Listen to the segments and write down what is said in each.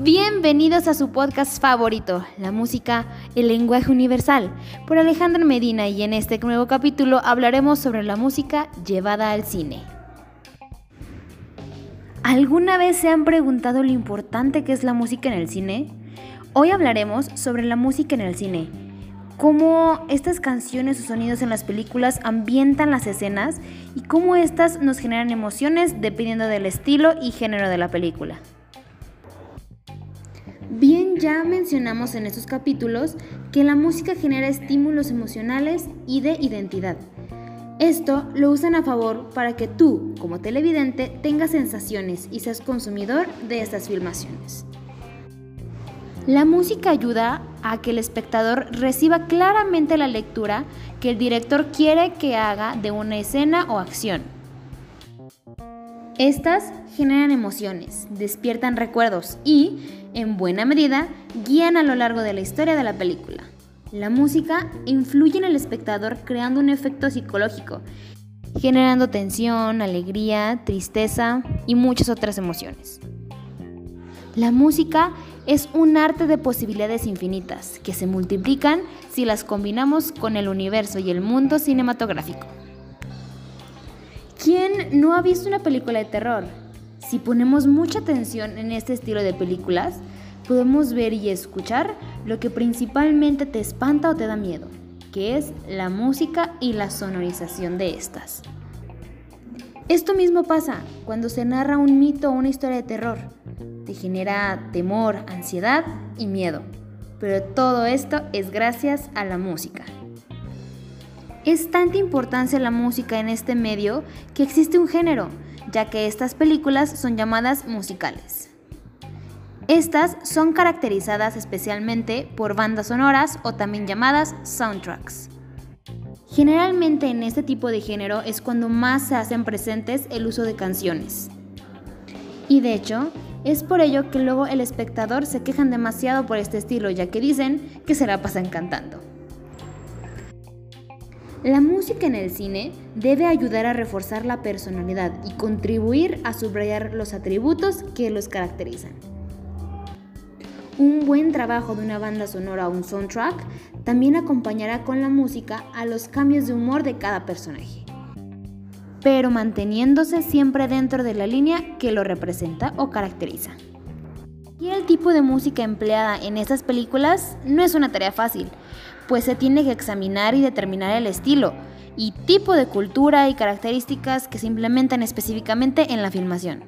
Bienvenidos a su podcast favorito, la música, el lenguaje universal, por Alejandro Medina y en este nuevo capítulo hablaremos sobre la música llevada al cine. ¿Alguna vez se han preguntado lo importante que es la música en el cine? Hoy hablaremos sobre la música en el cine, cómo estas canciones o sonidos en las películas ambientan las escenas y cómo estas nos generan emociones dependiendo del estilo y género de la película. Ya mencionamos en estos capítulos que la música genera estímulos emocionales y de identidad. Esto lo usan a favor para que tú, como televidente, tengas sensaciones y seas consumidor de estas filmaciones. La música ayuda a que el espectador reciba claramente la lectura que el director quiere que haga de una escena o acción. Estas generan emociones, despiertan recuerdos y, en buena medida, guían a lo largo de la historia de la película. La música influye en el espectador creando un efecto psicológico, generando tensión, alegría, tristeza y muchas otras emociones. La música es un arte de posibilidades infinitas que se multiplican si las combinamos con el universo y el mundo cinematográfico. ¿Quién no ha visto una película de terror? Si ponemos mucha atención en este estilo de películas, podemos ver y escuchar lo que principalmente te espanta o te da miedo, que es la música y la sonorización de estas. Esto mismo pasa cuando se narra un mito o una historia de terror. Te genera temor, ansiedad y miedo. Pero todo esto es gracias a la música. Es tanta importancia la música en este medio que existe un género, ya que estas películas son llamadas musicales. Estas son caracterizadas especialmente por bandas sonoras o también llamadas soundtracks. Generalmente en este tipo de género es cuando más se hacen presentes el uso de canciones. Y de hecho, es por ello que luego el espectador se quejan demasiado por este estilo, ya que dicen que se la pasan cantando. La música en el cine debe ayudar a reforzar la personalidad y contribuir a subrayar los atributos que los caracterizan. Un buen trabajo de una banda sonora o un soundtrack también acompañará con la música a los cambios de humor de cada personaje, pero manteniéndose siempre dentro de la línea que lo representa o caracteriza. Y el tipo de música empleada en estas películas no es una tarea fácil, pues se tiene que examinar y determinar el estilo y tipo de cultura y características que se implementan específicamente en la filmación.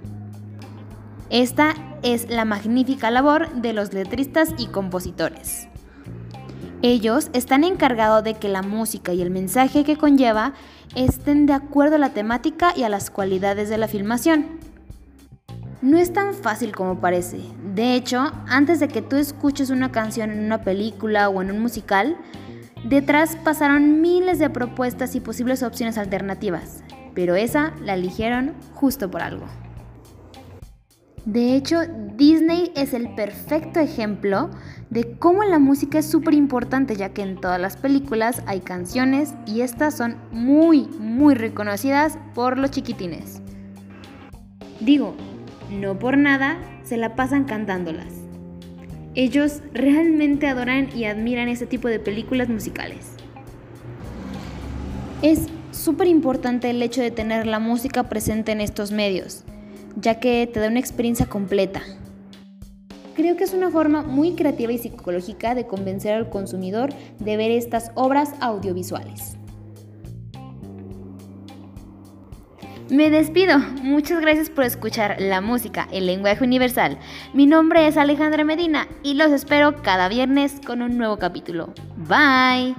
Esta es la magnífica labor de los letristas y compositores. Ellos están encargados de que la música y el mensaje que conlleva estén de acuerdo a la temática y a las cualidades de la filmación. No es tan fácil como parece. De hecho, antes de que tú escuches una canción en una película o en un musical, detrás pasaron miles de propuestas y posibles opciones alternativas, pero esa la eligieron justo por algo. De hecho, Disney es el perfecto ejemplo de cómo la música es súper importante, ya que en todas las películas hay canciones y estas son muy, muy reconocidas por los chiquitines. Digo, no por nada se la pasan cantándolas. Ellos realmente adoran y admiran este tipo de películas musicales. Es súper importante el hecho de tener la música presente en estos medios, ya que te da una experiencia completa. Creo que es una forma muy creativa y psicológica de convencer al consumidor de ver estas obras audiovisuales. Me despido. Muchas gracias por escuchar la música, el lenguaje universal. Mi nombre es Alejandra Medina y los espero cada viernes con un nuevo capítulo. Bye.